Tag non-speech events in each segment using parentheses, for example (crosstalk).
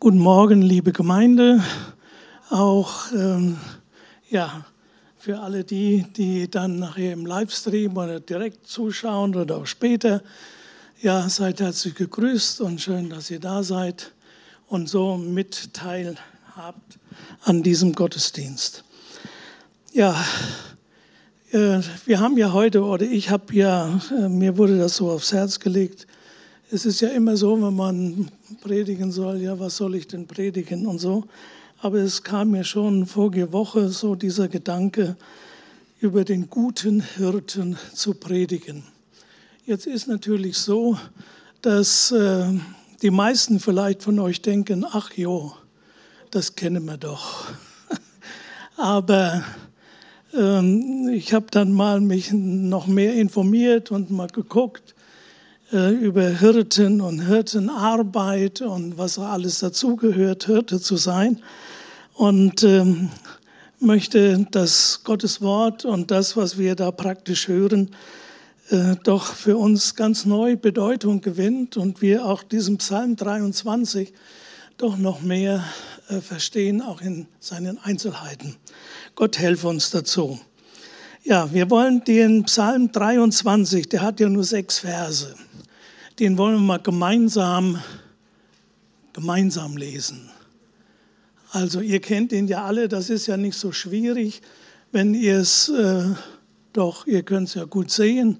Guten Morgen, liebe Gemeinde. Auch ähm, ja, für alle die, die dann nachher im Livestream oder direkt zuschauen oder auch später. Ja, seid herzlich gegrüßt und schön, dass ihr da seid und so mit teilhabt an diesem Gottesdienst. Ja, äh, wir haben ja heute, oder ich habe ja, äh, mir wurde das so aufs Herz gelegt, es ist ja immer so, wenn man predigen soll, ja, was soll ich denn predigen und so. Aber es kam mir schon vorige Woche so dieser Gedanke, über den guten Hirten zu predigen. Jetzt ist natürlich so, dass äh, die meisten vielleicht von euch denken, ach jo, das kennen wir doch. (laughs) Aber ähm, ich habe dann mal mich noch mehr informiert und mal geguckt, über Hirten und Hirtenarbeit und was alles dazugehört, Hirte zu sein. Und ähm, möchte, dass Gottes Wort und das, was wir da praktisch hören, äh, doch für uns ganz neu Bedeutung gewinnt und wir auch diesen Psalm 23 doch noch mehr äh, verstehen, auch in seinen Einzelheiten. Gott helfe uns dazu. Ja, wir wollen den Psalm 23, der hat ja nur sechs Verse den wollen wir mal gemeinsam, gemeinsam lesen. Also ihr kennt ihn ja alle, das ist ja nicht so schwierig, wenn ihr es, äh, doch, ihr könnt es ja gut sehen.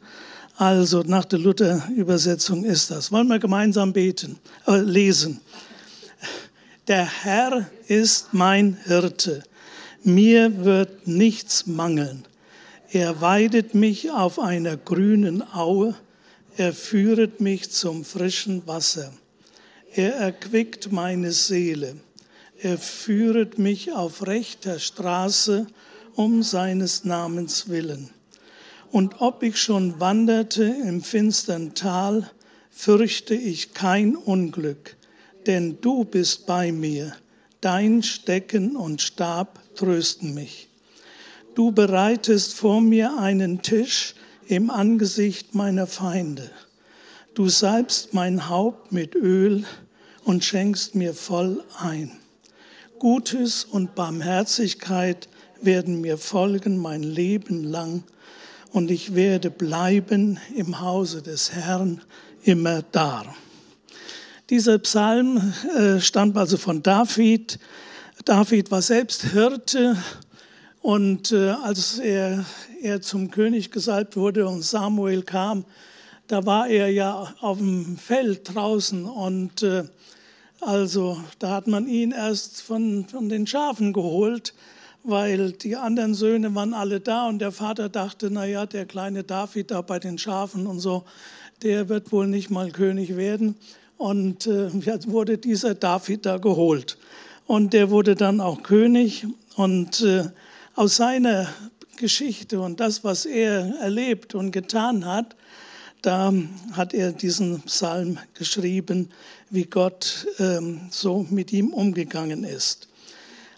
Also nach der Luther-Übersetzung ist das. Wollen wir gemeinsam beten, äh, lesen. Der Herr ist mein Hirte, mir wird nichts mangeln. Er weidet mich auf einer grünen Aue er führet mich zum frischen Wasser. Er erquickt meine Seele. Er führet mich auf rechter Straße um seines Namens willen. Und ob ich schon wanderte im finstern Tal, fürchte ich kein Unglück, denn du bist bei mir. Dein Stecken und Stab trösten mich. Du bereitest vor mir einen Tisch im Angesicht meiner Feinde. Du salbst mein Haupt mit Öl und schenkst mir voll ein. Gutes und Barmherzigkeit werden mir folgen mein Leben lang und ich werde bleiben im Hause des Herrn immer da. Dieser Psalm äh, stammt also von David. David war selbst Hirte und äh, als er er zum König gesalbt wurde und Samuel kam, da war er ja auf dem Feld draußen und äh, also da hat man ihn erst von, von den Schafen geholt, weil die anderen Söhne waren alle da und der Vater dachte, naja, der kleine David da bei den Schafen und so, der wird wohl nicht mal König werden. Und äh, jetzt wurde dieser David da geholt. Und der wurde dann auch König. Und äh, aus seiner Geschichte und das, was er erlebt und getan hat, da hat er diesen Psalm geschrieben, wie Gott ähm, so mit ihm umgegangen ist.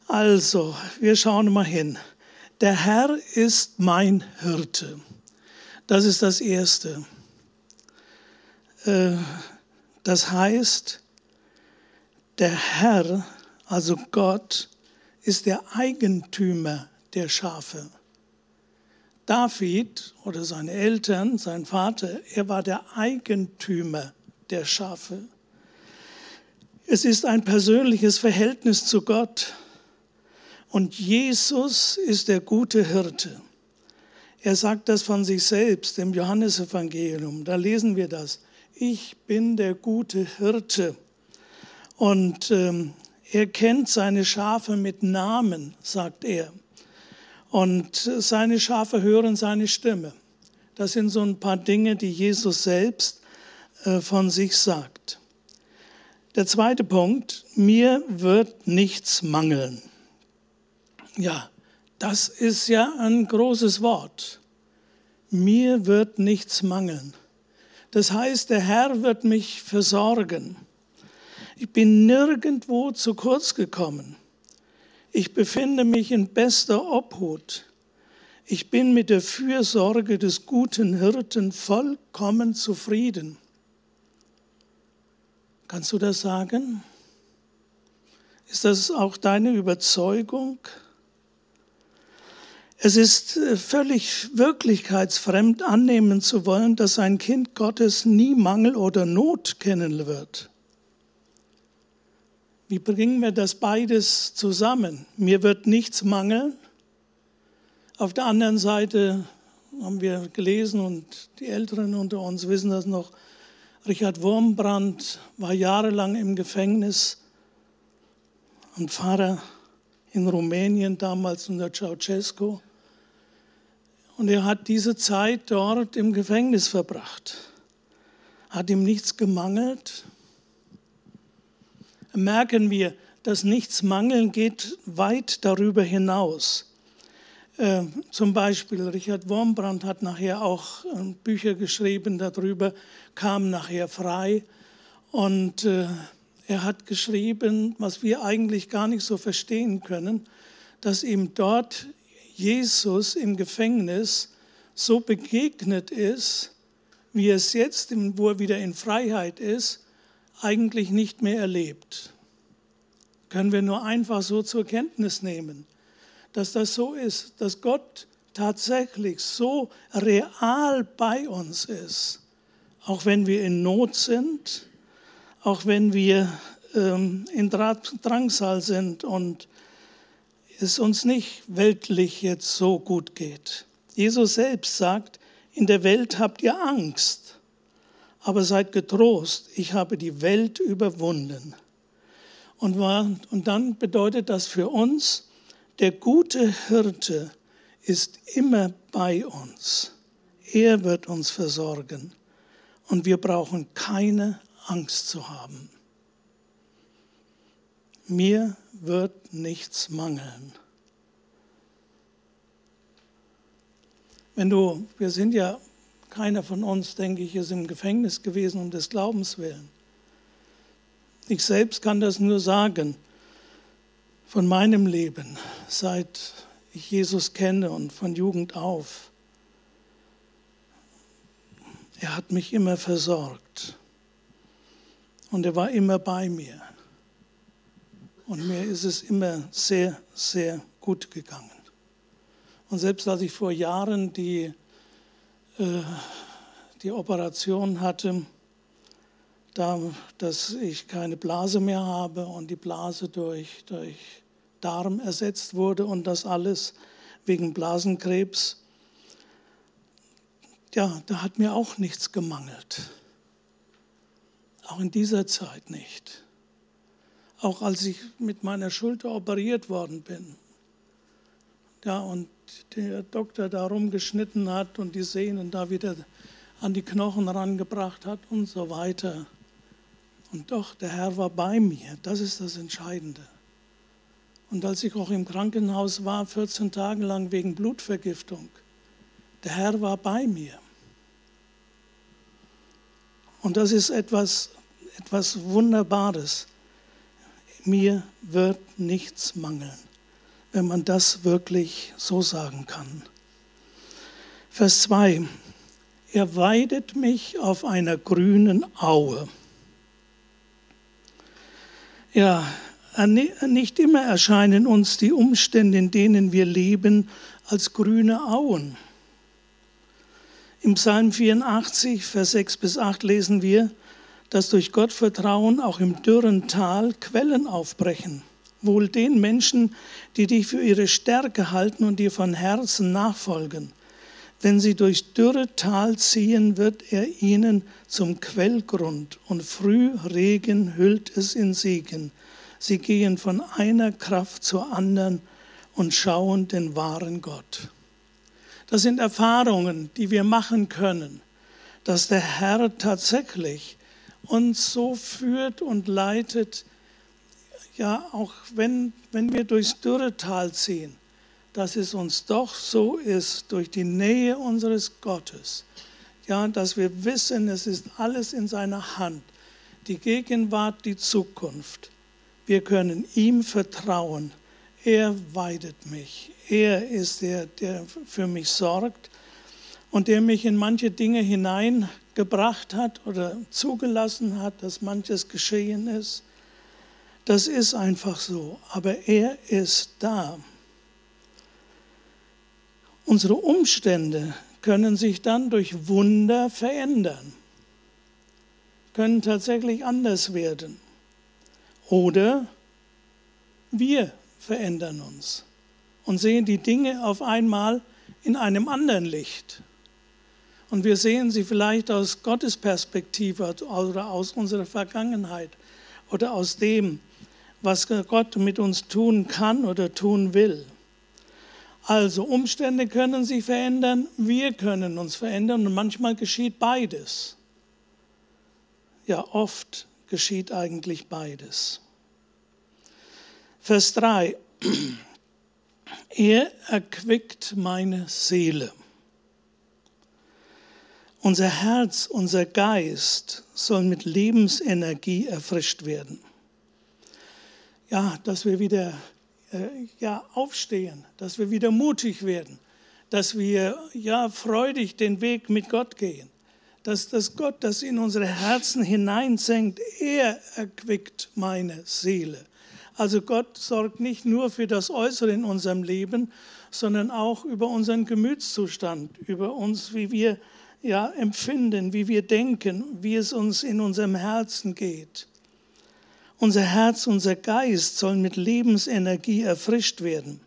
Also, wir schauen mal hin. Der Herr ist mein Hirte. Das ist das Erste. Äh, das heißt, der Herr, also Gott, ist der Eigentümer der Schafe. David oder seine Eltern, sein Vater, er war der Eigentümer der Schafe. Es ist ein persönliches Verhältnis zu Gott. Und Jesus ist der gute Hirte. Er sagt das von sich selbst im Johannesevangelium. Da lesen wir das. Ich bin der gute Hirte. Und ähm, er kennt seine Schafe mit Namen, sagt er. Und seine Schafe hören seine Stimme. Das sind so ein paar Dinge, die Jesus selbst äh, von sich sagt. Der zweite Punkt, mir wird nichts mangeln. Ja, das ist ja ein großes Wort. Mir wird nichts mangeln. Das heißt, der Herr wird mich versorgen. Ich bin nirgendwo zu kurz gekommen. Ich befinde mich in bester Obhut. Ich bin mit der Fürsorge des guten Hirten vollkommen zufrieden. Kannst du das sagen? Ist das auch deine Überzeugung? Es ist äh, völlig wirklichkeitsfremd annehmen zu wollen, dass ein Kind Gottes nie Mangel oder Not kennen wird. Wie bringen wir das beides zusammen? Mir wird nichts mangeln. Auf der anderen Seite haben wir gelesen und die Älteren unter uns wissen das noch. Richard Wurmbrand war jahrelang im Gefängnis und Pfarrer in Rumänien, damals unter Ceausescu. Und er hat diese Zeit dort im Gefängnis verbracht. Hat ihm nichts gemangelt. Merken wir, dass nichts mangeln geht weit darüber hinaus. Äh, zum Beispiel Richard Wormbrand hat nachher auch äh, Bücher geschrieben darüber, kam nachher frei. Und äh, er hat geschrieben, was wir eigentlich gar nicht so verstehen können, dass ihm dort Jesus im Gefängnis so begegnet ist, wie es jetzt, wo er wieder in Freiheit ist, eigentlich nicht mehr erlebt. Können wir nur einfach so zur Kenntnis nehmen, dass das so ist, dass Gott tatsächlich so real bei uns ist, auch wenn wir in Not sind, auch wenn wir ähm, in Drangsal sind und es uns nicht weltlich jetzt so gut geht. Jesus selbst sagt, in der Welt habt ihr Angst, aber seid getrost, ich habe die Welt überwunden. Und, war, und dann bedeutet das für uns, der gute Hirte ist immer bei uns. Er wird uns versorgen und wir brauchen keine Angst zu haben. Mir wird nichts mangeln. Wenn du, wir sind ja, keiner von uns, denke ich, ist im Gefängnis gewesen um des Glaubens willen. Ich selbst kann das nur sagen von meinem Leben, seit ich Jesus kenne und von Jugend auf. Er hat mich immer versorgt und er war immer bei mir. Und mir ist es immer sehr, sehr gut gegangen. Und selbst als ich vor Jahren die, die Operation hatte, da, dass ich keine Blase mehr habe und die Blase durch, durch Darm ersetzt wurde und das alles wegen Blasenkrebs, ja, da hat mir auch nichts gemangelt. Auch in dieser Zeit nicht auch als ich mit meiner Schulter operiert worden bin. Ja, und der Doktor da rumgeschnitten hat und die Sehnen da wieder an die Knochen rangebracht hat und so weiter. Und doch, der Herr war bei mir. Das ist das Entscheidende. Und als ich auch im Krankenhaus war, 14 Tage lang wegen Blutvergiftung, der Herr war bei mir. Und das ist etwas, etwas Wunderbares mir wird nichts mangeln, wenn man das wirklich so sagen kann. Vers 2. Er weidet mich auf einer grünen Aue. Ja, nicht immer erscheinen uns die Umstände, in denen wir leben, als grüne Auen. Im Psalm 84, Vers 6 bis 8 lesen wir, dass durch Gottvertrauen auch im dürren Tal Quellen aufbrechen. Wohl den Menschen, die dich für ihre Stärke halten und dir von Herzen nachfolgen. Wenn sie durchs dürre Tal ziehen, wird er ihnen zum Quellgrund und Frühregen hüllt es in Segen. Sie gehen von einer Kraft zur anderen und schauen den wahren Gott. Das sind Erfahrungen, die wir machen können, dass der Herr tatsächlich uns so führt und leitet, ja, auch wenn, wenn wir durchs Dürretal ziehen, dass es uns doch so ist, durch die Nähe unseres Gottes, ja, dass wir wissen, es ist alles in seiner Hand, die Gegenwart, die Zukunft. Wir können ihm vertrauen. Er weidet mich. Er ist der, der für mich sorgt und der mich in manche Dinge hineingebracht hat oder zugelassen hat, dass manches geschehen ist. Das ist einfach so. Aber er ist da. Unsere Umstände können sich dann durch Wunder verändern, können tatsächlich anders werden. Oder wir verändern uns und sehen die Dinge auf einmal in einem anderen Licht. Und wir sehen sie vielleicht aus Gottes Perspektive oder aus unserer Vergangenheit oder aus dem, was Gott mit uns tun kann oder tun will. Also Umstände können sich verändern, wir können uns verändern und manchmal geschieht beides. Ja, oft geschieht eigentlich beides. Vers 3. Er erquickt meine Seele. Unser Herz, unser Geist soll mit Lebensenergie erfrischt werden. Ja, dass wir wieder äh, ja, aufstehen, dass wir wieder mutig werden, dass wir ja freudig den Weg mit Gott gehen, dass das Gott das in unsere Herzen hineinsenkt, er erquickt meine Seele. Also Gott sorgt nicht nur für das Äußere in unserem Leben, sondern auch über unseren Gemütszustand, über uns, wie wir ja, empfinden, wie wir denken, wie es uns in unserem Herzen geht. Unser Herz, unser Geist sollen mit Lebensenergie erfrischt werden.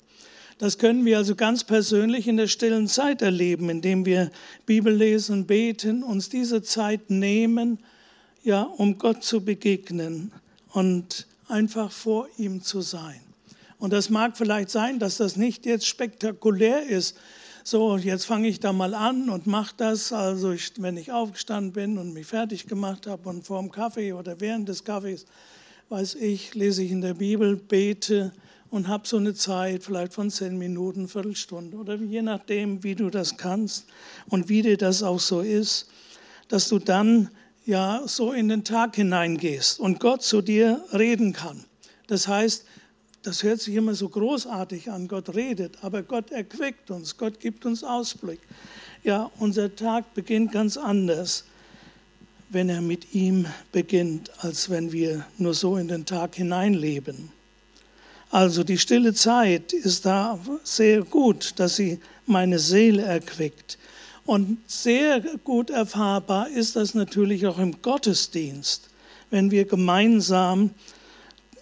Das können wir also ganz persönlich in der stillen Zeit erleben, indem wir Bibel lesen, beten, uns diese Zeit nehmen, ja, um Gott zu begegnen und einfach vor ihm zu sein. Und das mag vielleicht sein, dass das nicht jetzt spektakulär ist. So, jetzt fange ich da mal an und mache das. Also, ich, wenn ich aufgestanden bin und mich fertig gemacht habe und vor dem Kaffee oder während des Kaffees weiß ich, lese ich in der Bibel, bete und habe so eine Zeit vielleicht von zehn Minuten, Viertelstunde oder je nachdem, wie du das kannst und wie dir das auch so ist, dass du dann ja so in den Tag hineingehst und Gott zu dir reden kann. Das heißt, das hört sich immer so großartig an, Gott redet, aber Gott erquickt uns, Gott gibt uns Ausblick. Ja, unser Tag beginnt ganz anders wenn er mit ihm beginnt, als wenn wir nur so in den Tag hineinleben. Also die stille Zeit ist da sehr gut, dass sie meine Seele erquickt. Und sehr gut erfahrbar ist das natürlich auch im Gottesdienst, wenn wir gemeinsam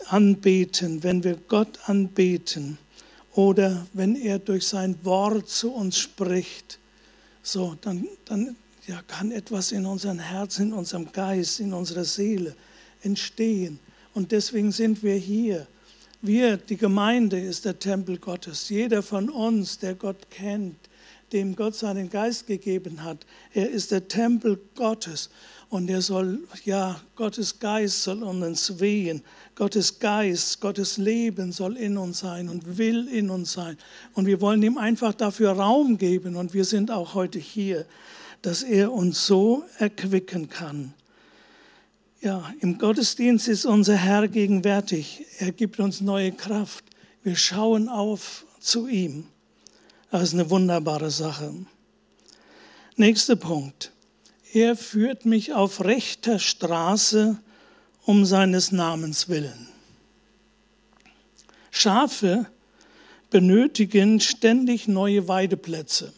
anbeten, wenn wir Gott anbeten oder wenn er durch sein Wort zu uns spricht. So, dann, dann ja, kann etwas in unserem Herzen, in unserem Geist, in unserer Seele entstehen. Und deswegen sind wir hier. Wir, die Gemeinde, ist der Tempel Gottes. Jeder von uns, der Gott kennt, dem Gott seinen Geist gegeben hat, er ist der Tempel Gottes. Und er soll, ja, Gottes Geist soll uns wehen. Gottes Geist, Gottes Leben soll in uns sein und will in uns sein. Und wir wollen ihm einfach dafür Raum geben. Und wir sind auch heute hier dass er uns so erquicken kann. Ja, im Gottesdienst ist unser Herr gegenwärtig. Er gibt uns neue Kraft. Wir schauen auf zu ihm. Das ist eine wunderbare Sache. Nächster Punkt. Er führt mich auf rechter Straße um seines Namens willen. Schafe benötigen ständig neue Weideplätze.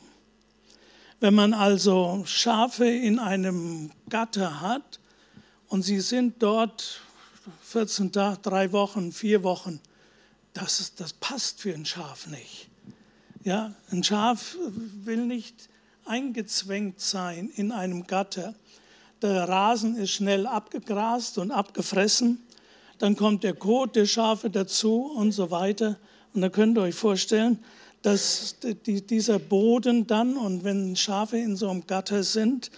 Wenn man also Schafe in einem Gatter hat und sie sind dort 14 Tage, drei Wochen, vier Wochen, das, ist, das passt für ein Schaf nicht. Ja, ein Schaf will nicht eingezwängt sein in einem Gatter. Der Rasen ist schnell abgegrast und abgefressen. Dann kommt der Kot der Schafe dazu und so weiter. Und da könnt ihr euch vorstellen, dass dieser Boden dann, und wenn Schafe in so einem Gatter sind,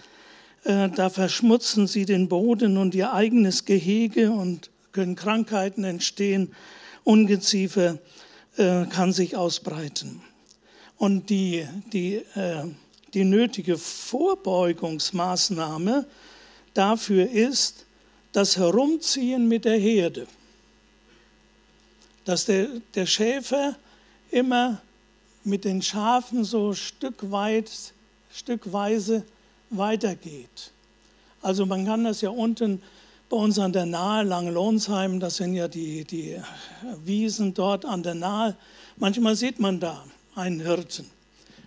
äh, da verschmutzen sie den Boden und ihr eigenes Gehege und können Krankheiten entstehen, Ungeziefer äh, kann sich ausbreiten. Und die, die, äh, die nötige Vorbeugungsmaßnahme dafür ist das Herumziehen mit der Herde. Dass der, der Schäfer immer mit den Schafen so stückweit, stückweise weitergeht. Also man kann das ja unten bei uns an der Nahe, Langelohnsheim, das sind ja die, die Wiesen dort an der Nahe. Manchmal sieht man da einen Hirten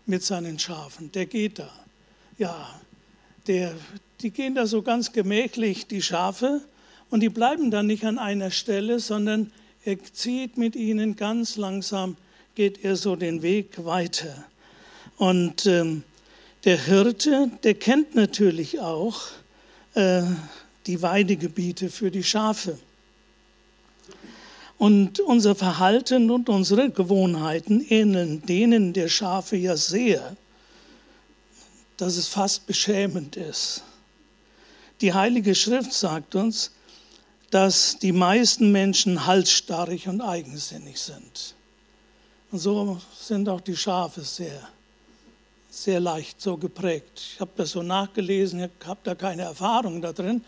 mit seinen Schafen, der geht da. Ja, der, die gehen da so ganz gemächlich, die Schafe, und die bleiben dann nicht an einer Stelle, sondern er zieht mit ihnen ganz langsam, geht er so den Weg weiter. Und ähm, der Hirte, der kennt natürlich auch äh, die Weidegebiete für die Schafe. Und unser Verhalten und unsere Gewohnheiten ähneln denen der Schafe ja sehr, dass es fast beschämend ist. Die Heilige Schrift sagt uns, dass die meisten Menschen halsstarrig und eigensinnig sind. Und so sind auch die Schafe sehr, sehr leicht so geprägt. Ich habe das so nachgelesen, ich habe da keine Erfahrung da drin,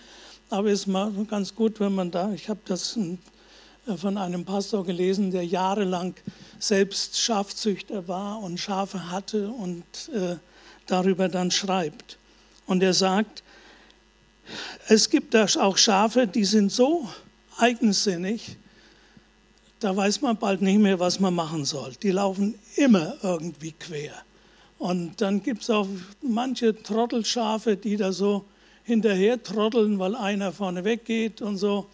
aber es ist mal ganz gut, wenn man da, ich habe das von einem Pastor gelesen, der jahrelang selbst Schafzüchter war und Schafe hatte und äh, darüber dann schreibt. Und er sagt, es gibt da auch Schafe, die sind so eigensinnig, da weiß man bald nicht mehr, was man machen soll. Die laufen immer irgendwie quer. Und dann gibt es auch manche Trottelschafe, die da so hinterher trotteln, weil einer vorne weggeht und so.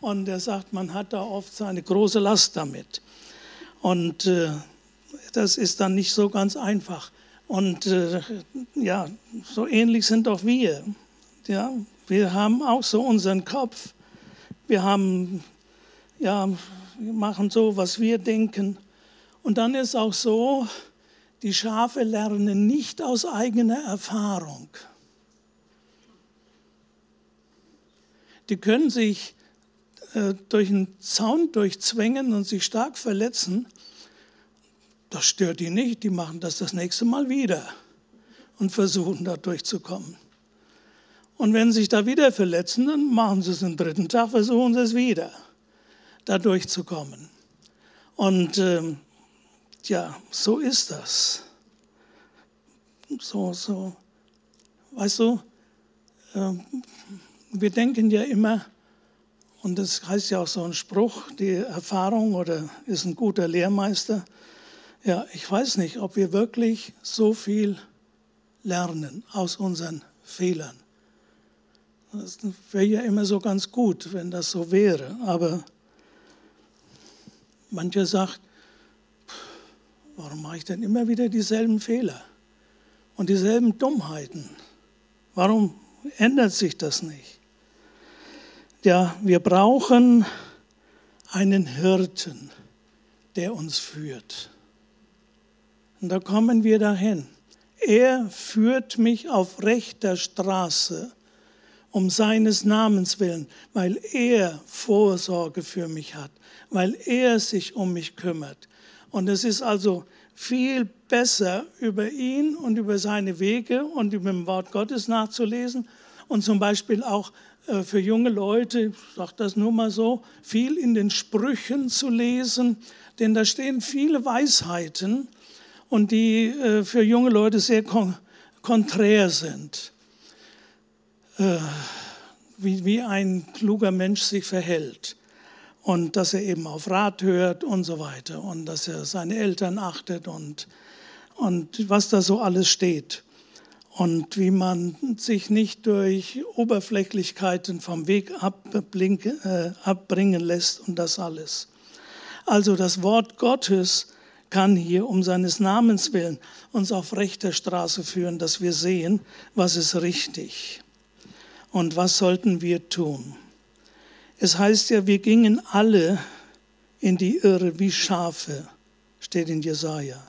Und er sagt, man hat da oft seine große Last damit. Und äh, das ist dann nicht so ganz einfach. Und äh, ja, so ähnlich sind auch wir. Ja, wir haben auch so unseren Kopf. Wir haben, ja, wir machen so, was wir denken. Und dann ist auch so, die Schafe lernen nicht aus eigener Erfahrung. Die können sich äh, durch einen Zaun durchzwängen und sich stark verletzen. Das stört die nicht. Die machen das das nächste Mal wieder und versuchen da durchzukommen. Und wenn sie sich da wieder verletzen, dann machen sie es den dritten Tag, versuchen sie es wieder, da durchzukommen. Und ähm, ja, so ist das. So, so, weißt du, äh, wir denken ja immer, und das heißt ja auch so ein Spruch, die Erfahrung oder ist ein guter Lehrmeister. Ja, ich weiß nicht, ob wir wirklich so viel lernen aus unseren Fehlern. Das wäre ja immer so ganz gut, wenn das so wäre. Aber mancher sagt, warum mache ich denn immer wieder dieselben Fehler und dieselben Dummheiten? Warum ändert sich das nicht? Ja, wir brauchen einen Hirten, der uns führt. Und da kommen wir dahin. Er führt mich auf rechter Straße um seines Namens willen, weil er Vorsorge für mich hat, weil er sich um mich kümmert. Und es ist also viel besser, über ihn und über seine Wege und über dem Wort Gottes nachzulesen und zum Beispiel auch äh, für junge Leute, ich sage das nur mal so, viel in den Sprüchen zu lesen, denn da stehen viele Weisheiten und die äh, für junge Leute sehr konträr sind. Äh, wie, wie ein kluger Mensch sich verhält und dass er eben auf Rat hört und so weiter und dass er seine Eltern achtet und, und was da so alles steht und wie man sich nicht durch Oberflächlichkeiten vom Weg äh, abbringen lässt und das alles. Also das Wort Gottes kann hier um seines Namens willen uns auf rechter Straße führen, dass wir sehen, was ist richtig. Und was sollten wir tun? Es heißt ja, wir gingen alle in die Irre wie Schafe, steht in Jesaja.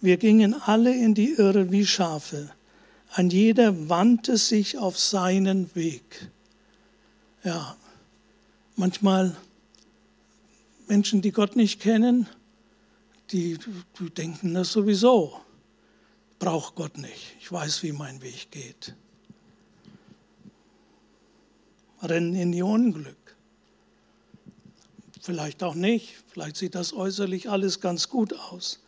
Wir gingen alle in die Irre wie Schafe. Ein jeder wandte sich auf seinen Weg. Ja, manchmal Menschen, die Gott nicht kennen, die, die denken das sowieso. Braucht Gott nicht. Ich weiß, wie mein Weg geht rennen in ihr Unglück. Vielleicht auch nicht, vielleicht sieht das äußerlich alles ganz gut aus.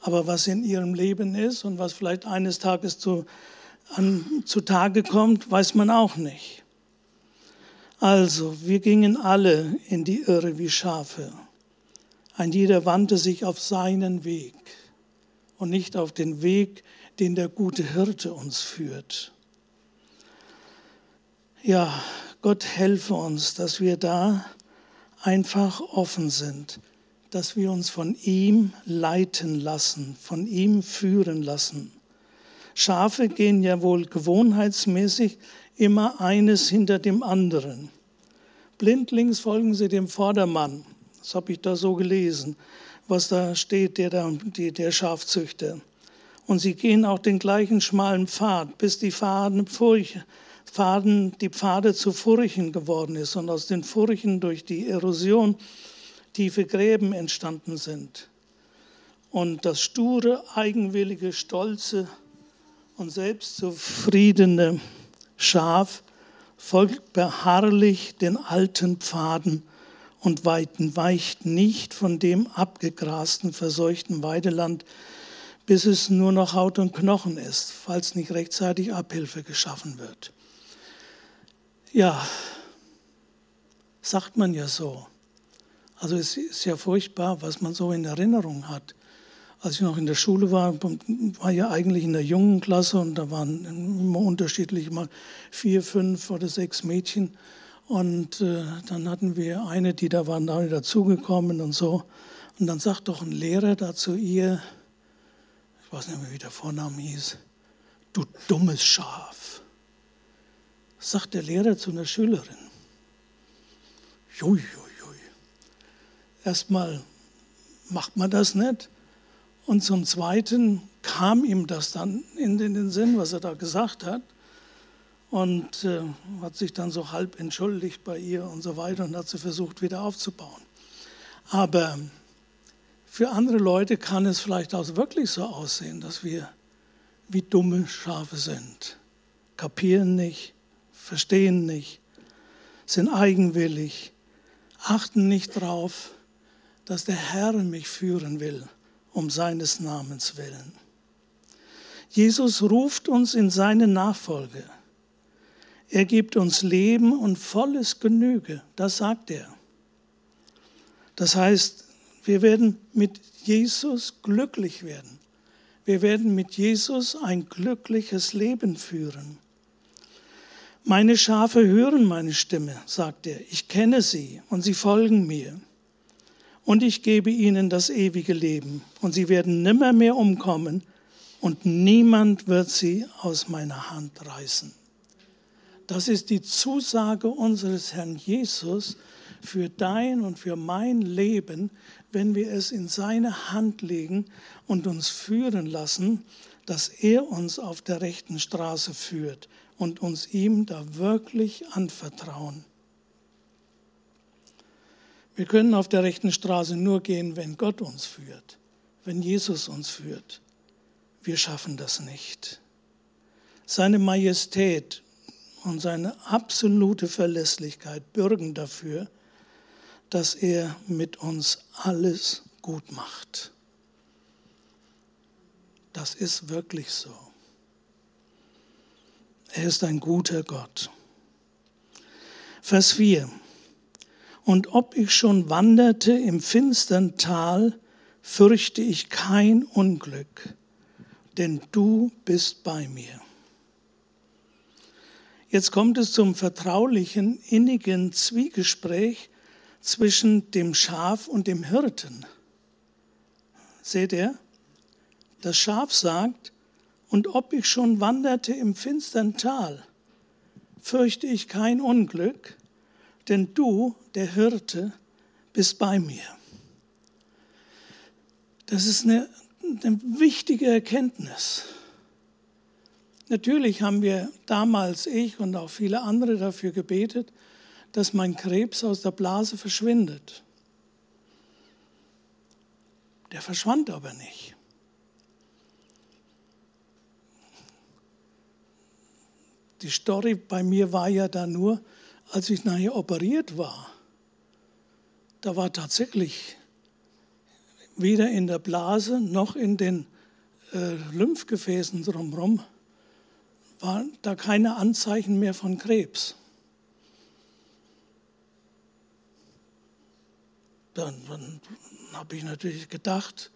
Aber was in ihrem Leben ist und was vielleicht eines Tages zu, an, zutage kommt, weiß man auch nicht. Also, wir gingen alle in die Irre wie Schafe. Ein jeder wandte sich auf seinen Weg und nicht auf den Weg, den der gute Hirte uns führt. Ja, Gott helfe uns, dass wir da einfach offen sind, dass wir uns von ihm leiten lassen, von ihm führen lassen. Schafe gehen ja wohl gewohnheitsmäßig immer eines hinter dem anderen. Blindlings folgen sie dem Vordermann. Das habe ich da so gelesen, was da steht, der, der, Schafzüchter. Und sie gehen auch den gleichen schmalen Pfad, bis die Faden, Faden, die Pfade zu Furchen geworden ist und aus den Furchen durch die Erosion tiefe Gräben entstanden sind. Und das sture, eigenwillige, stolze und selbstzufriedene Schaf folgt beharrlich den alten Pfaden und weicht nicht von dem abgegrasten, verseuchten Weideland, bis es nur noch Haut und Knochen ist, falls nicht rechtzeitig Abhilfe geschaffen wird. Ja, sagt man ja so. Also es ist ja furchtbar, was man so in Erinnerung hat als ich noch in der Schule war, war ja eigentlich in der jungen Klasse und da waren immer unterschiedlich mal vier, fünf oder sechs Mädchen. Und äh, dann hatten wir eine, die da war neu dazugekommen und so. Und dann sagt doch ein Lehrer da zu ihr, ich weiß nicht mehr, wie der Vorname hieß, du dummes Schaf. Sagt der Lehrer zu einer Schülerin. Jui, jui, jui. Erstmal macht man das nicht. Und zum Zweiten kam ihm das dann in den Sinn, was er da gesagt hat. Und äh, hat sich dann so halb entschuldigt bei ihr und so weiter und hat sie versucht wieder aufzubauen. Aber für andere Leute kann es vielleicht auch wirklich so aussehen, dass wir wie dumme Schafe sind. Kapieren nicht, verstehen nicht, sind eigenwillig, achten nicht darauf, dass der Herr mich führen will um seines Namens willen. Jesus ruft uns in seine Nachfolge. Er gibt uns Leben und volles Genüge, das sagt er. Das heißt, wir werden mit Jesus glücklich werden. Wir werden mit Jesus ein glückliches Leben führen. Meine Schafe hören meine Stimme, sagt er. Ich kenne sie und sie folgen mir und ich gebe ihnen das ewige Leben und sie werden nimmer mehr umkommen und niemand wird sie aus meiner Hand reißen. Das ist die Zusage unseres Herrn Jesus für dein und für mein Leben, wenn wir es in seine Hand legen und uns führen lassen, dass er uns auf der rechten Straße führt und uns ihm da wirklich anvertrauen. Wir können auf der rechten Straße nur gehen, wenn Gott uns führt, wenn Jesus uns führt. Wir schaffen das nicht. Seine Majestät und seine absolute Verlässlichkeit bürgen dafür, dass er mit uns alles gut macht. Das ist wirklich so. Er ist ein guter Gott. Vers 4. Und ob ich schon wanderte im finstern Tal, fürchte ich kein Unglück, denn du bist bei mir. Jetzt kommt es zum vertraulichen, innigen Zwiegespräch zwischen dem Schaf und dem Hirten. Seht ihr? Das Schaf sagt, und ob ich schon wanderte im finstern Tal, fürchte ich kein Unglück, denn du, der Hirte, bist bei mir. Das ist eine, eine wichtige Erkenntnis. Natürlich haben wir damals, ich und auch viele andere, dafür gebetet, dass mein Krebs aus der Blase verschwindet. Der verschwand aber nicht. die Story bei mir war ja da nur, als ich nachher operiert war, da war tatsächlich weder in der Blase noch in den äh, Lymphgefäßen drumherum waren da keine Anzeichen mehr von Krebs. Dann, dann habe ich natürlich gedacht,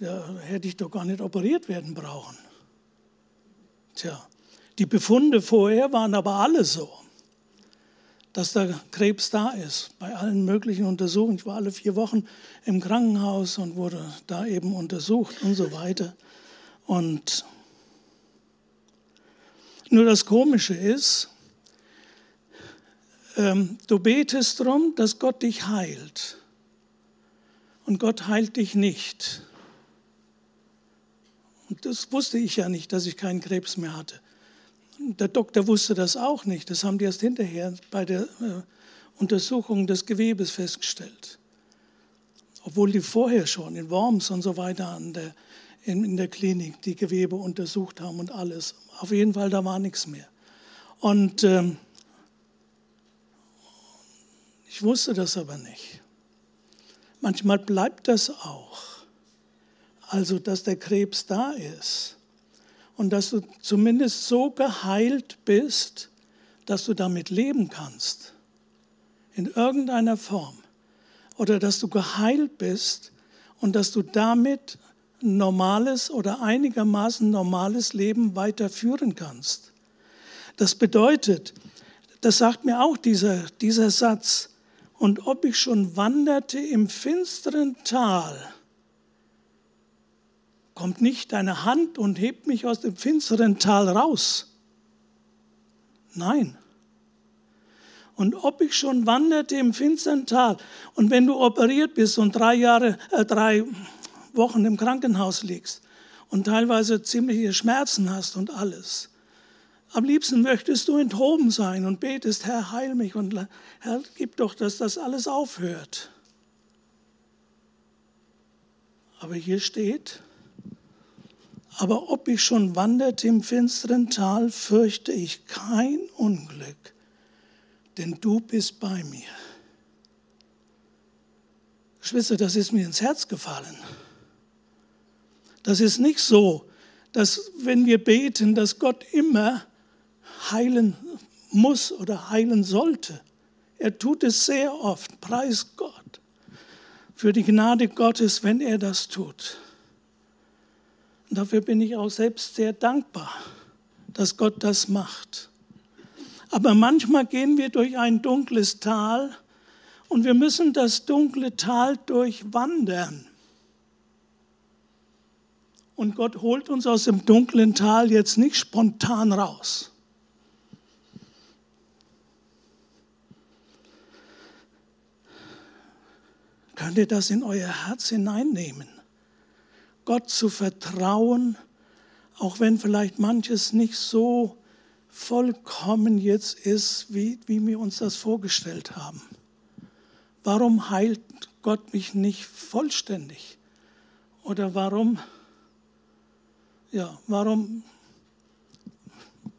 ja, hätte ich doch gar nicht operiert werden brauchen. Tja, die Befunde vorher waren aber alle so, dass der Krebs da ist, bei allen möglichen Untersuchungen. Ich war alle vier Wochen im Krankenhaus und wurde da eben untersucht und so weiter. Und nur das Komische ist, ähm, du betest darum, dass Gott dich heilt. Und Gott heilt dich nicht. Und das wusste ich ja nicht, dass ich keinen Krebs mehr hatte. Der Doktor wusste das auch nicht. Das haben die erst hinterher bei der äh, Untersuchung des Gewebes festgestellt. Obwohl die vorher schon in Worms und so weiter der, in, in der Klinik die Gewebe untersucht haben und alles. Auf jeden Fall, da war nichts mehr. Und ähm, ich wusste das aber nicht. Manchmal bleibt das auch. Also, dass der Krebs da ist und dass du zumindest so geheilt bist, dass du damit leben kannst. In irgendeiner Form. Oder dass du geheilt bist und dass du damit ein normales oder einigermaßen normales Leben weiterführen kannst. Das bedeutet, das sagt mir auch dieser, dieser Satz, und ob ich schon wanderte im finsteren Tal, kommt nicht deine Hand und hebt mich aus dem finsteren Tal raus. Nein. Und ob ich schon wanderte im finsteren Tal und wenn du operiert bist und drei Jahre, äh, drei Wochen im Krankenhaus liegst und teilweise ziemliche Schmerzen hast und alles, am liebsten möchtest du enthoben sein und betest, Herr, heil mich und Herr, gib doch, dass das alles aufhört. Aber hier steht, aber ob ich schon wanderte im finsteren Tal, fürchte ich kein Unglück, denn du bist bei mir. Geschwister, das ist mir ins Herz gefallen. Das ist nicht so, dass wenn wir beten, dass Gott immer heilen muss oder heilen sollte. Er tut es sehr oft, preis Gott, für die Gnade Gottes, wenn er das tut. Und dafür bin ich auch selbst sehr dankbar, dass Gott das macht. Aber manchmal gehen wir durch ein dunkles Tal und wir müssen das dunkle Tal durchwandern. Und Gott holt uns aus dem dunklen Tal jetzt nicht spontan raus. Könnt ihr das in euer Herz hineinnehmen? Gott zu vertrauen, auch wenn vielleicht manches nicht so vollkommen jetzt ist, wie, wie wir uns das vorgestellt haben. Warum heilt Gott mich nicht vollständig? Oder warum, ja, warum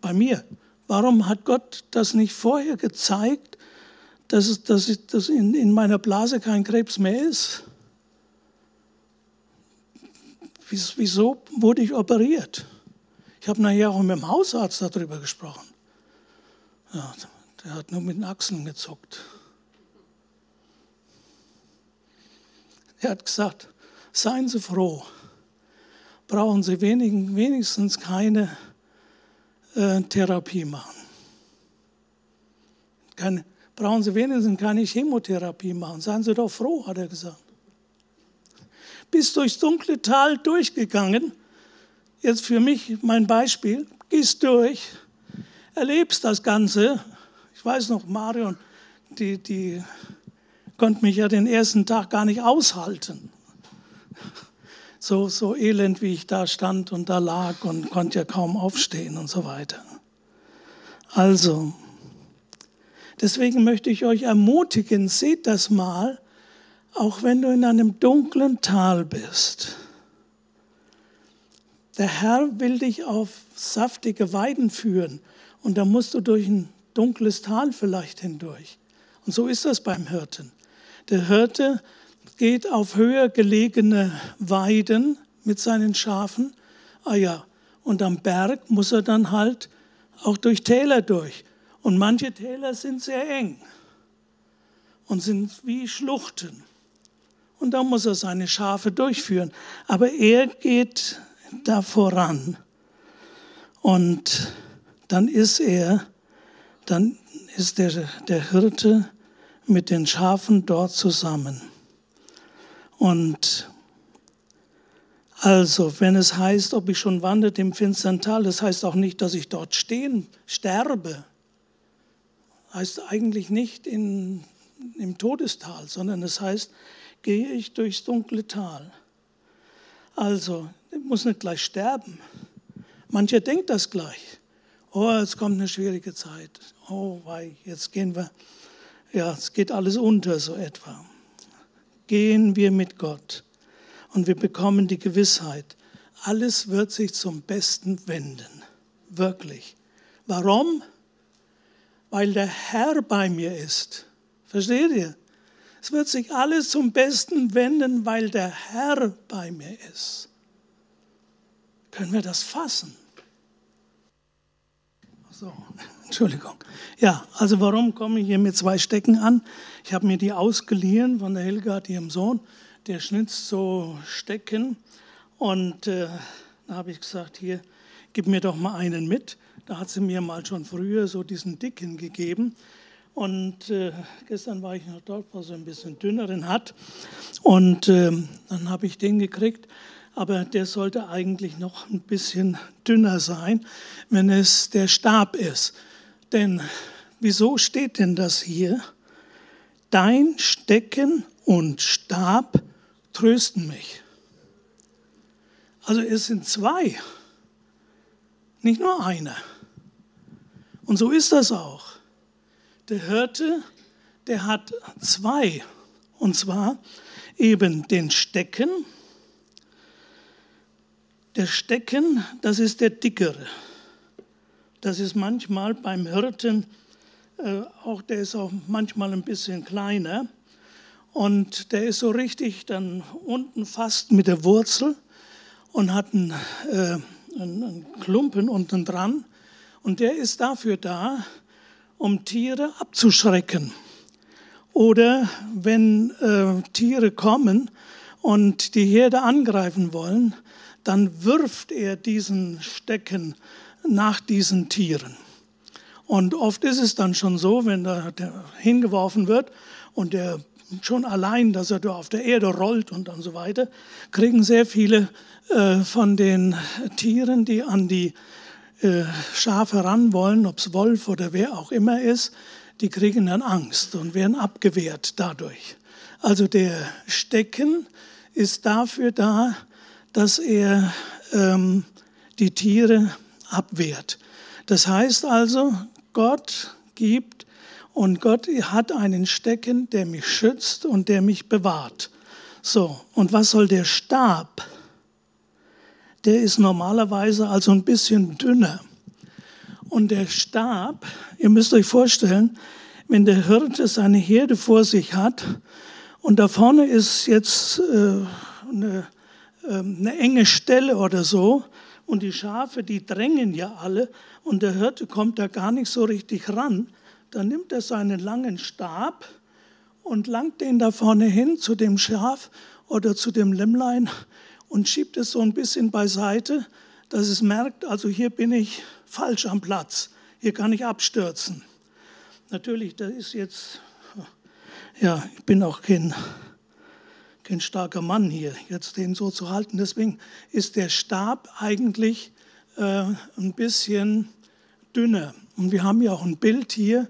bei mir? Warum hat Gott das nicht vorher gezeigt dass, dass, dass in, in meiner Blase kein Krebs mehr ist? Wieso wurde ich operiert? Ich habe nachher auch mit dem Hausarzt darüber gesprochen. Ja, der hat nur mit den Achseln gezuckt. Er hat gesagt, seien Sie froh, brauchen Sie wenigstens keine äh, Therapie machen. Keine, brauchen Sie wenigstens keine Chemotherapie machen. Seien Sie doch froh, hat er gesagt. Bist durchs dunkle Tal durchgegangen. Jetzt für mich mein Beispiel. Gehst durch, erlebst das Ganze. Ich weiß noch, Marion, die, die konnte mich ja den ersten Tag gar nicht aushalten. So, so elend, wie ich da stand und da lag und konnte ja kaum aufstehen und so weiter. Also, Deswegen möchte ich euch ermutigen, seht das mal, auch wenn du in einem dunklen Tal bist. Der Herr will dich auf saftige Weiden führen und da musst du durch ein dunkles Tal vielleicht hindurch. Und so ist das beim Hirten. Der Hirte geht auf höher gelegene Weiden mit seinen Schafen. Ah ja, und am Berg muss er dann halt auch durch Täler durch. Und manche Täler sind sehr eng und sind wie Schluchten. Und da muss er seine Schafe durchführen. Aber er geht da voran. Und dann ist er, dann ist der, der Hirte mit den Schafen dort zusammen. Und also, wenn es heißt, ob ich schon wandert im finstern Tal, das heißt auch nicht, dass ich dort stehen, sterbe. Heißt eigentlich nicht in, im Todestal, sondern es heißt, gehe ich durchs dunkle Tal. Also, ich muss nicht gleich sterben. Mancher denkt das gleich. Oh, jetzt kommt eine schwierige Zeit. Oh, wei, jetzt gehen wir, ja, es geht alles unter, so etwa. Gehen wir mit Gott und wir bekommen die Gewissheit, alles wird sich zum Besten wenden. Wirklich. Warum? Weil der Herr bei mir ist. Versteht ihr? Es wird sich alles zum Besten wenden, weil der Herr bei mir ist. Können wir das fassen? So, (laughs) Entschuldigung. Ja, also warum komme ich hier mit zwei Stecken an? Ich habe mir die ausgeliehen von der Hildegard, ihrem Sohn. Der schnitzt so Stecken. Und äh, da habe ich gesagt, hier, gib mir doch mal einen mit. Da hat sie mir mal schon früher so diesen dicken gegeben. Und äh, gestern war ich noch dort, wo sie ein bisschen dünneren hat. Und äh, dann habe ich den gekriegt. Aber der sollte eigentlich noch ein bisschen dünner sein, wenn es der Stab ist. Denn wieso steht denn das hier? Dein Stecken und Stab trösten mich. Also es sind zwei, nicht nur einer. Und so ist das auch. Der Hirte, der hat zwei. Und zwar eben den Stecken. Der Stecken, das ist der dickere. Das ist manchmal beim Hirten, äh, auch der ist auch manchmal ein bisschen kleiner. Und der ist so richtig dann unten fast mit der Wurzel und hat einen, äh, einen Klumpen unten dran. Und der ist dafür da, um Tiere abzuschrecken. Oder wenn äh, Tiere kommen und die Herde angreifen wollen, dann wirft er diesen Stecken nach diesen Tieren. Und oft ist es dann schon so, wenn da hingeworfen wird und der schon allein, dass er da auf der Erde rollt und dann so weiter, kriegen sehr viele äh, von den Tieren, die an die äh, Schafe ran wollen, ob es Wolf oder wer auch immer ist, die kriegen dann Angst und werden abgewehrt dadurch. Also der Stecken ist dafür da, dass er ähm, die Tiere abwehrt. Das heißt also, Gott gibt und Gott hat einen Stecken, der mich schützt und der mich bewahrt. So, und was soll der Stab? Der ist normalerweise also ein bisschen dünner. Und der Stab, ihr müsst euch vorstellen, wenn der Hirte seine Herde vor sich hat und da vorne ist jetzt äh, eine, äh, eine enge Stelle oder so und die Schafe, die drängen ja alle und der Hirte kommt da gar nicht so richtig ran, dann nimmt er seinen langen Stab und langt den da vorne hin zu dem Schaf oder zu dem Lämmlein und schiebt es so ein bisschen beiseite, dass es merkt, also hier bin ich falsch am Platz, hier kann ich abstürzen. Natürlich, da ist jetzt, ja, ich bin auch kein, kein starker Mann hier, jetzt den so zu halten. Deswegen ist der Stab eigentlich äh, ein bisschen dünner. Und wir haben ja auch ein Bild hier.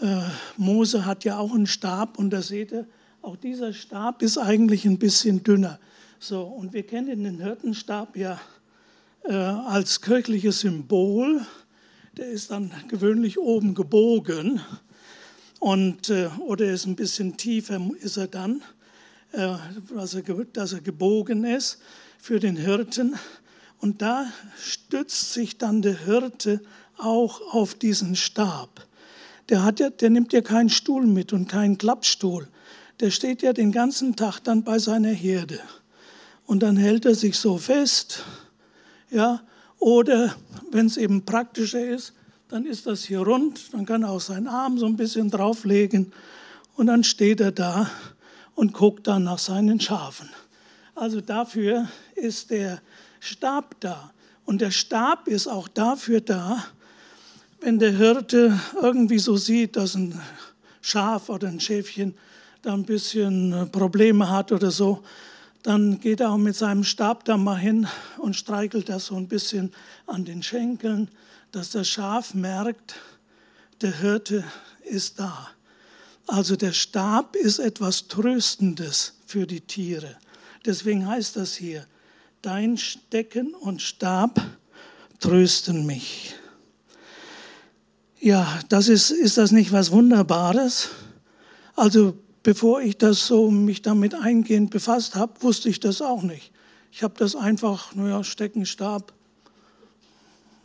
Äh, Mose hat ja auch einen Stab und da seht ihr, auch dieser Stab ist eigentlich ein bisschen dünner. So, und wir kennen den Hirtenstab ja äh, als kirchliches Symbol. Der ist dann gewöhnlich oben gebogen und, äh, oder ist ein bisschen tiefer ist er dann, äh, dass, er, dass er gebogen ist für den Hirten. Und da stützt sich dann der Hirte auch auf diesen Stab. Der, hat ja, der nimmt ja keinen Stuhl mit und keinen Klappstuhl. Der steht ja den ganzen Tag dann bei seiner Herde und dann hält er sich so fest. Ja, oder wenn es eben praktischer ist, dann ist das hier rund, dann kann er auch seinen Arm so ein bisschen drauflegen und dann steht er da und guckt dann nach seinen Schafen. Also dafür ist der Stab da. Und der Stab ist auch dafür da, wenn der Hirte irgendwie so sieht, dass ein Schaf oder ein Schäfchen da ein bisschen äh, Probleme hat oder so, dann geht er auch mit seinem Stab da mal hin und streichelt das so ein bisschen an den Schenkeln, dass das Schaf merkt, der Hirte ist da. Also der Stab ist etwas Tröstendes für die Tiere. Deswegen heißt das hier, dein Stecken und Stab trösten mich. Ja, das ist, ist das nicht was Wunderbares? Also bevor ich das so mich damit eingehend befasst habe, wusste ich das auch nicht. Ich habe das einfach, naja, Steckenstab,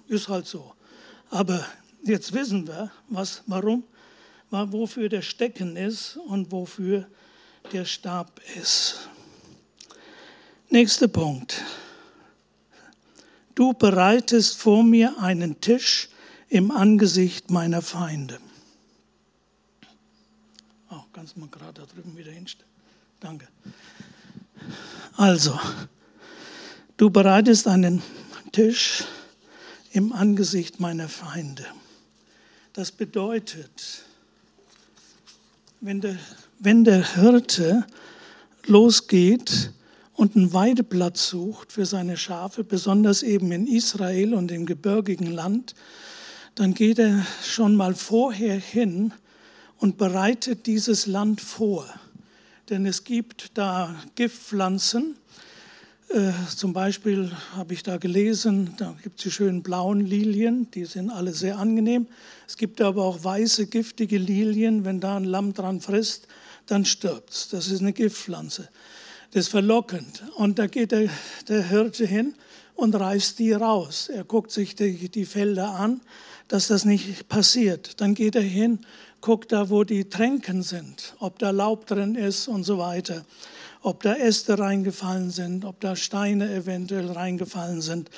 ist halt so. Aber jetzt wissen wir, was, warum, wofür der Stecken ist und wofür der Stab ist. Nächster Punkt. Du bereitest vor mir einen Tisch im Angesicht meiner Feinde. Kannst du mal gerade da drüben wieder hinstellen? Danke. Also, du bereitest einen Tisch im Angesicht meiner Feinde. Das bedeutet, wenn der, wenn der Hirte losgeht und einen Weideplatz sucht für seine Schafe, besonders eben in Israel und im gebirgigen Land, dann geht er schon mal vorher hin und bereitet dieses Land vor. Denn es gibt da Giftpflanzen. Äh, zum Beispiel habe ich da gelesen, da gibt es die schönen blauen Lilien, die sind alle sehr angenehm. Es gibt aber auch weiße, giftige Lilien. Wenn da ein Lamm dran frisst, dann stirbt es. Das ist eine Giftpflanze. Das ist verlockend. Und da geht der, der Hirte hin und reißt die raus. Er guckt sich die, die Felder an, dass das nicht passiert. Dann geht er hin guckt da, wo die Tränken sind, ob da Laub drin ist und so weiter, ob da Äste reingefallen sind, ob da Steine eventuell reingefallen sind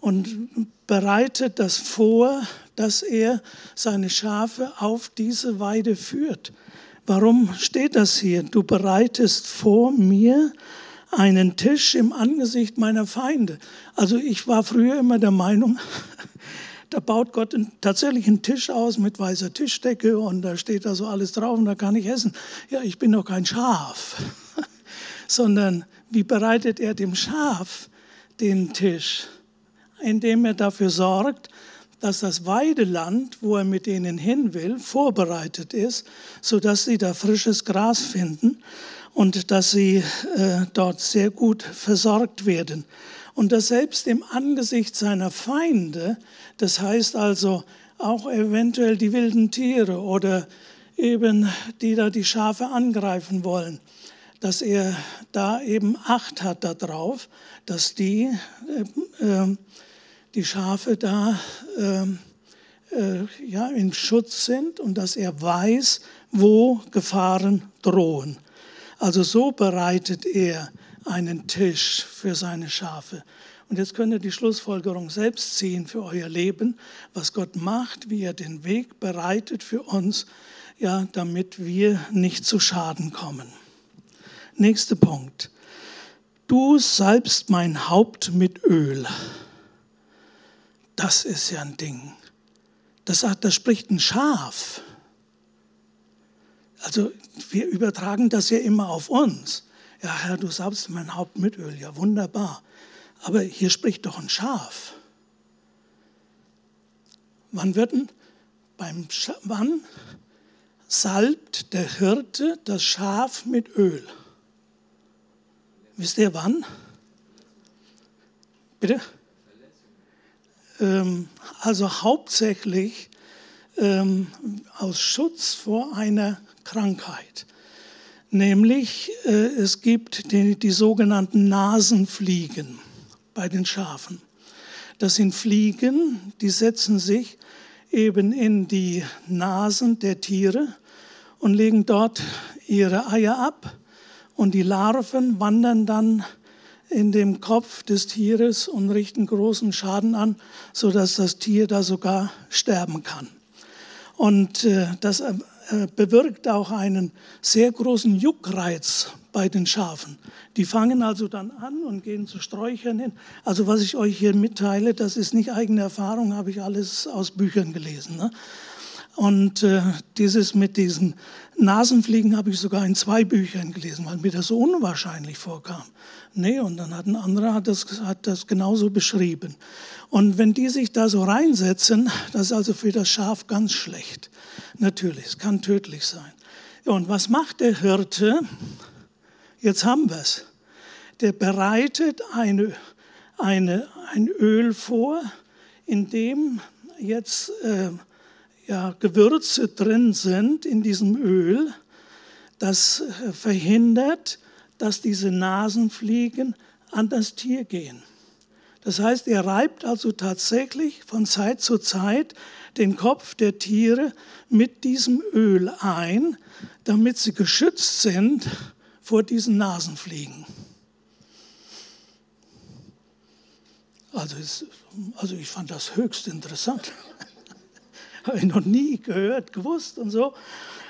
und bereitet das vor, dass er seine Schafe auf diese Weide führt. Warum steht das hier? Du bereitest vor mir einen Tisch im Angesicht meiner Feinde. Also ich war früher immer der Meinung, (laughs) da baut Gott tatsächlich einen Tisch aus mit weißer Tischdecke und da steht da so alles drauf und da kann ich essen. Ja, ich bin doch kein Schaf, (laughs) sondern wie bereitet er dem Schaf den Tisch? Indem er dafür sorgt, dass das Weideland, wo er mit ihnen hin will, vorbereitet ist, sodass sie da frisches Gras finden und dass sie äh, dort sehr gut versorgt werden und das selbst im Angesicht seiner Feinde, das heißt also auch eventuell die wilden Tiere oder eben die da die Schafe angreifen wollen, dass er da eben Acht hat darauf, dass die, äh, äh, die Schafe da äh, äh, ja, in Schutz sind und dass er weiß, wo Gefahren drohen. Also so bereitet er einen Tisch für seine Schafe. Und jetzt könnt ihr die Schlussfolgerung selbst ziehen für euer Leben, was Gott macht, wie er den Weg bereitet für uns, ja, damit wir nicht zu Schaden kommen. Nächster Punkt. Du salbst mein Haupt mit Öl. Das ist ja ein Ding. Das, das spricht ein Schaf. Also wir übertragen das ja immer auf uns. Ja, Herr, du salbst mein Haupt mit Öl. Ja, wunderbar. Aber hier spricht doch ein Schaf. Wann wird denn beim Scha wann salbt der Hirte das Schaf mit Öl? Wisst ihr wann? Bitte? Ähm, also hauptsächlich ähm, aus Schutz vor einer Krankheit. Nämlich äh, es gibt die, die sogenannten Nasenfliegen bei den Schafen. Das sind Fliegen, die setzen sich eben in die Nasen der Tiere und legen dort ihre Eier ab und die Larven wandern dann in dem Kopf des Tieres und richten großen Schaden an, sodass das Tier da sogar sterben kann. Und äh, das äh, bewirkt auch einen sehr großen Juckreiz bei den Schafen. Die fangen also dann an und gehen zu Sträuchern hin. Also was ich euch hier mitteile, das ist nicht eigene Erfahrung, habe ich alles aus Büchern gelesen. Ne? Und äh, dieses mit diesen Nasenfliegen habe ich sogar in zwei Büchern gelesen, weil mir das so unwahrscheinlich vorkam. Nee, und dann hat ein anderer hat das, hat das genauso beschrieben. Und wenn die sich da so reinsetzen, das ist also für das Schaf ganz schlecht. Natürlich, es kann tödlich sein. Und was macht der Hirte? Jetzt haben wir es. Der bereitet eine, eine, ein Öl vor, in dem jetzt äh, ja, Gewürze drin sind in diesem Öl, das äh, verhindert, dass diese Nasenfliegen an das Tier gehen. Das heißt, er reibt also tatsächlich von Zeit zu Zeit den Kopf der Tiere mit diesem Öl ein, damit sie geschützt sind vor diesen Nasenfliegen. Also, ist, also ich fand das höchst interessant. (laughs) Habe ich noch nie gehört, gewusst und so.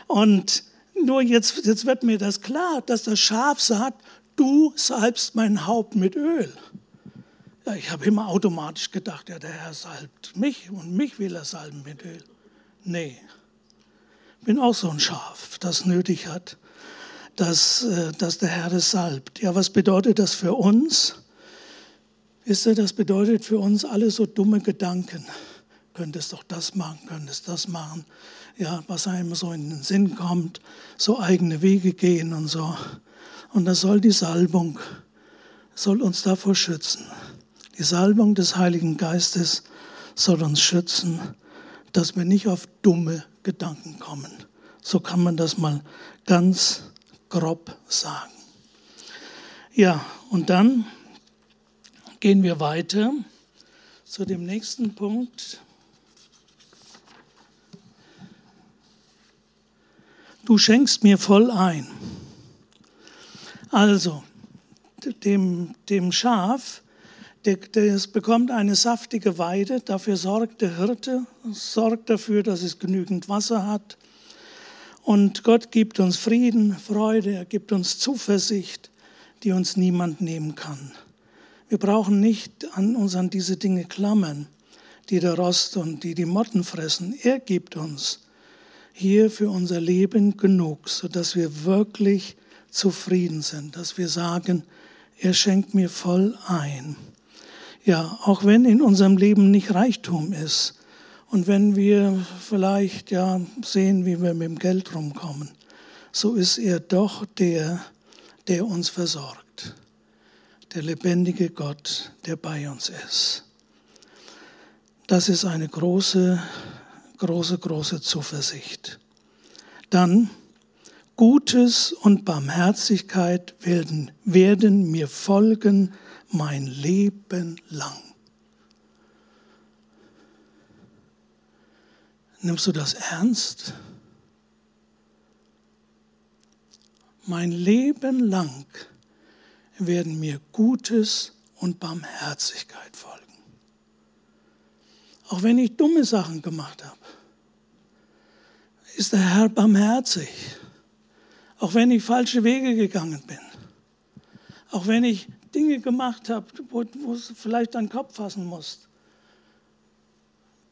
Und nur jetzt, jetzt wird mir das klar, dass das Schaf sagt, du salbst mein Haupt mit Öl. Ich habe immer automatisch gedacht, ja, der Herr salbt mich und mich will er salben mit Öl. Nee, bin auch so ein Schaf, das nötig hat, dass, äh, dass der Herr es salbt. Ja, was bedeutet das für uns? Wisst ihr, das bedeutet für uns alle so dumme Gedanken. Könntest doch das machen, könntest das machen. Ja, was einem so in den Sinn kommt, so eigene Wege gehen und so. Und das soll die Salbung, soll uns davor schützen. Die Salbung des Heiligen Geistes soll uns schützen, dass wir nicht auf dumme Gedanken kommen. So kann man das mal ganz grob sagen. Ja, und dann gehen wir weiter zu dem nächsten Punkt. Du schenkst mir voll ein. Also, dem, dem Schaf es bekommt eine saftige Weide, dafür sorgt der Hirte, sorgt dafür, dass es genügend Wasser hat. Und Gott gibt uns Frieden, Freude, er gibt uns Zuversicht, die uns niemand nehmen kann. Wir brauchen nicht an uns an diese Dinge klammern, die der Rost und die die Motten fressen. Er gibt uns hier für unser Leben genug, sodass wir wirklich zufrieden sind, dass wir sagen, er schenkt mir voll ein. Ja, auch wenn in unserem Leben nicht Reichtum ist und wenn wir vielleicht ja sehen, wie wir mit dem Geld rumkommen, so ist er doch der, der uns versorgt. Der lebendige Gott, der bei uns ist. Das ist eine große, große, große Zuversicht. Dann Gutes und Barmherzigkeit werden, werden mir folgen mein Leben lang. Nimmst du das ernst? Mein Leben lang werden mir Gutes und Barmherzigkeit folgen. Auch wenn ich dumme Sachen gemacht habe, ist der Herr barmherzig. Auch wenn ich falsche Wege gegangen bin. Auch wenn ich Dinge gemacht habe, wo, wo du vielleicht deinen Kopf fassen musst.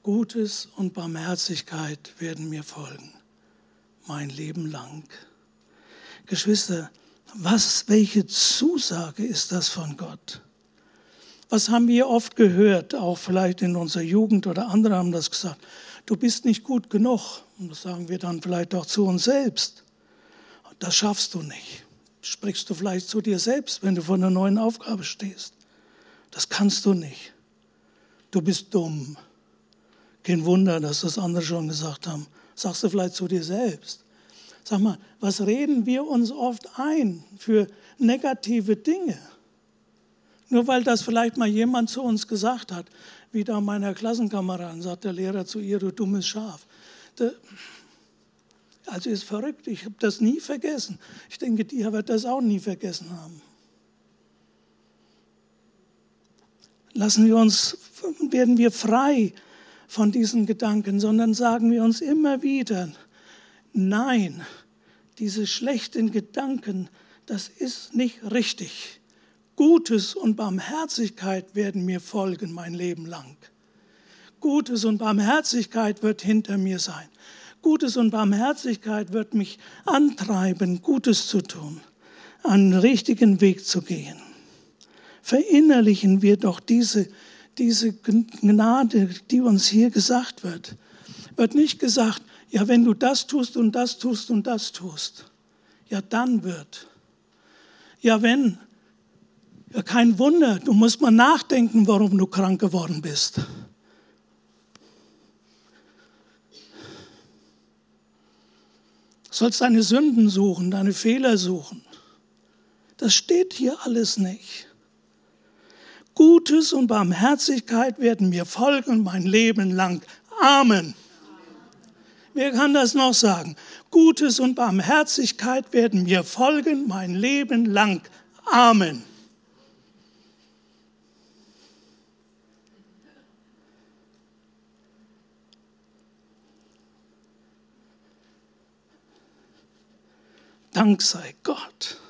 Gutes und Barmherzigkeit werden mir folgen, mein Leben lang. Geschwister, was, welche Zusage ist das von Gott? Was haben wir oft gehört, auch vielleicht in unserer Jugend oder andere haben das gesagt, du bist nicht gut genug. Und das sagen wir dann vielleicht auch zu uns selbst. Das schaffst du nicht sprichst du vielleicht zu dir selbst, wenn du vor einer neuen Aufgabe stehst. Das kannst du nicht. Du bist dumm. Kein Wunder, dass das andere schon gesagt haben. Sagst du vielleicht zu dir selbst. Sag mal, was reden wir uns oft ein für negative Dinge? Nur weil das vielleicht mal jemand zu uns gesagt hat, wie da meiner Klassenkameraden, sagt der Lehrer zu ihr, du dummes Schaf. Also ist verrückt, ich habe das nie vergessen. Ich denke, die wird das auch nie vergessen haben. Lassen wir uns, werden wir frei von diesen Gedanken, sondern sagen wir uns immer wieder, nein, diese schlechten Gedanken, das ist nicht richtig. Gutes und Barmherzigkeit werden mir folgen mein Leben lang. Gutes und Barmherzigkeit wird hinter mir sein. Gutes und Barmherzigkeit wird mich antreiben, Gutes zu tun, einen richtigen Weg zu gehen. Verinnerlichen wir doch diese, diese Gnade, die uns hier gesagt wird. Wird nicht gesagt, ja, wenn du das tust und das tust und das tust, ja, dann wird. Ja, wenn, ja, kein Wunder, du musst mal nachdenken, warum du krank geworden bist. Sollst deine Sünden suchen, deine Fehler suchen. Das steht hier alles nicht. Gutes und Barmherzigkeit werden mir folgen mein Leben lang. Amen. Wer kann das noch sagen? Gutes und Barmherzigkeit werden mir folgen mein Leben lang. Amen. Dank sei Gott.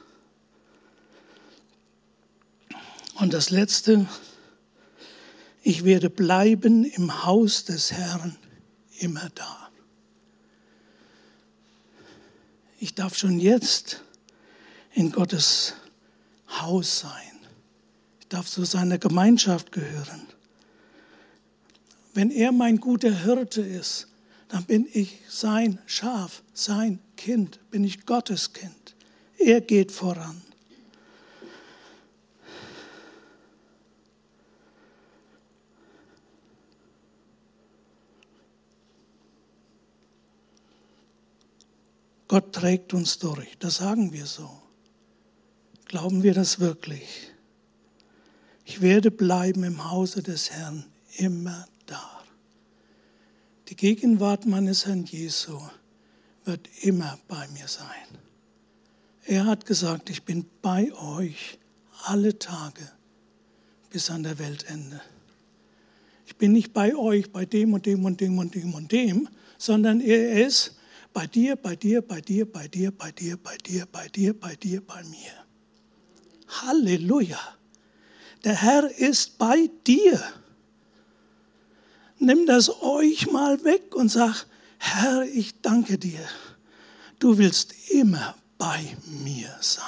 Und das Letzte, ich werde bleiben im Haus des Herrn immer da. Ich darf schon jetzt in Gottes Haus sein. Ich darf zu seiner Gemeinschaft gehören. Wenn er mein guter Hirte ist, dann bin ich sein Schaf, sein Kind, bin ich Gottes Kind. Er geht voran. Gott trägt uns durch, das sagen wir so. Glauben wir das wirklich? Ich werde bleiben im Hause des Herrn immer da. Die Gegenwart meines Herrn Jesu wird immer bei mir sein. Er hat gesagt, ich bin bei euch alle Tage bis an der Weltende. Ich bin nicht bei euch, bei dem und dem und dem und dem und dem, sondern er ist bei dir, bei dir, bei dir, bei dir, bei dir, bei dir, bei dir, bei dir, bei mir. Halleluja. Der Herr ist bei dir nimm das euch mal weg und sag, Herr, ich danke dir. Du willst immer bei mir sein.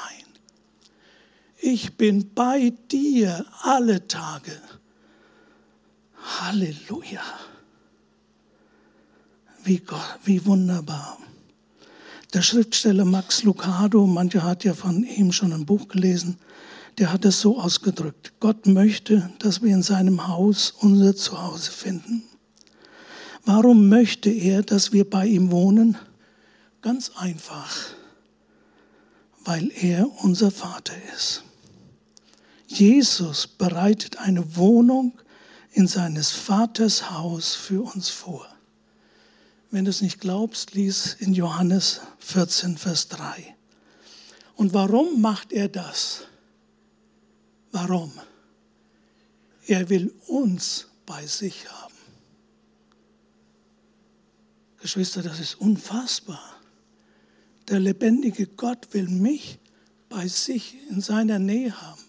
Ich bin bei dir alle Tage. Halleluja. Wie, Gott, wie wunderbar. Der Schriftsteller Max Lucado, manche hat ja von ihm schon ein Buch gelesen, der hat es so ausgedrückt. Gott möchte, dass wir in seinem Haus unser Zuhause finden. Warum möchte er, dass wir bei ihm wohnen? Ganz einfach, weil er unser Vater ist. Jesus bereitet eine Wohnung in seines Vaters Haus für uns vor. Wenn du es nicht glaubst, lies in Johannes 14, Vers 3. Und warum macht er das? Warum? Er will uns bei sich haben. Geschwister, das ist unfassbar. Der lebendige Gott will mich bei sich in seiner Nähe haben.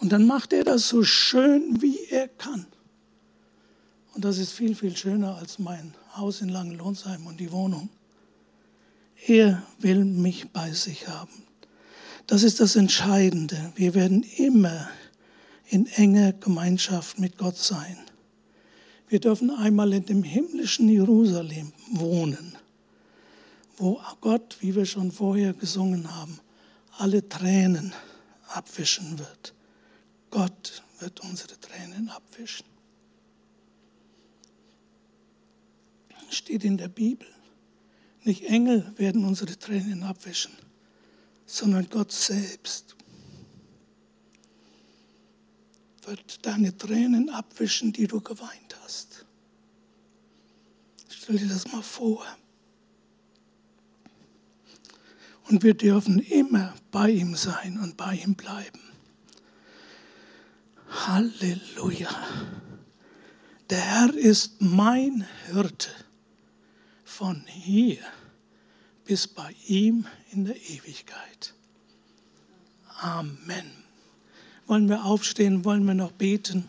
Und dann macht er das so schön, wie er kann. Und das ist viel, viel schöner als mein Haus in Langenlohnsheim und die Wohnung. Er will mich bei sich haben. Das ist das Entscheidende. Wir werden immer in enger Gemeinschaft mit Gott sein. Wir dürfen einmal in dem himmlischen Jerusalem wohnen, wo Gott, wie wir schon vorher gesungen haben, alle Tränen abwischen wird. Gott wird unsere Tränen abwischen. Steht in der Bibel. Nicht Engel werden unsere Tränen abwischen sondern Gott selbst wird deine Tränen abwischen, die du geweint. Stell dir das mal vor. Und wir dürfen immer bei ihm sein und bei ihm bleiben. Halleluja. Der Herr ist mein Hirte. von hier bis bei ihm in der Ewigkeit. Amen. Wollen wir aufstehen? Wollen wir noch beten?